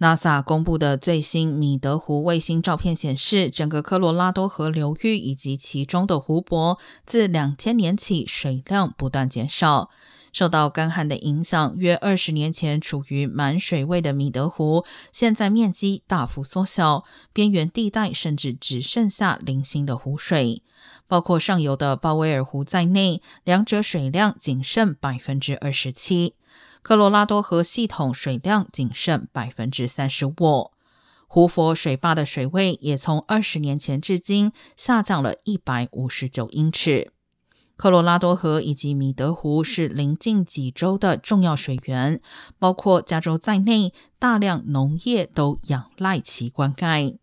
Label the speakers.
Speaker 1: NASA 公布的最新米德湖卫星照片显示，整个科罗拉多河流域以及其中的湖泊，自两千年起水量不断减少。受到干旱的影响，约二十年前处于满水位的米德湖，现在面积大幅缩小，边缘地带甚至只剩下零星的湖水。包括上游的鲍威尔湖在内，两者水量仅剩百分之二十七。科罗拉多河系统水量仅剩百分之三十五，胡佛水坝的水位也从二十年前至今下降了一百五十九英尺。科罗拉多河以及米德湖是邻近几州的重要水源，包括加州在内，大量农业都仰赖其灌溉。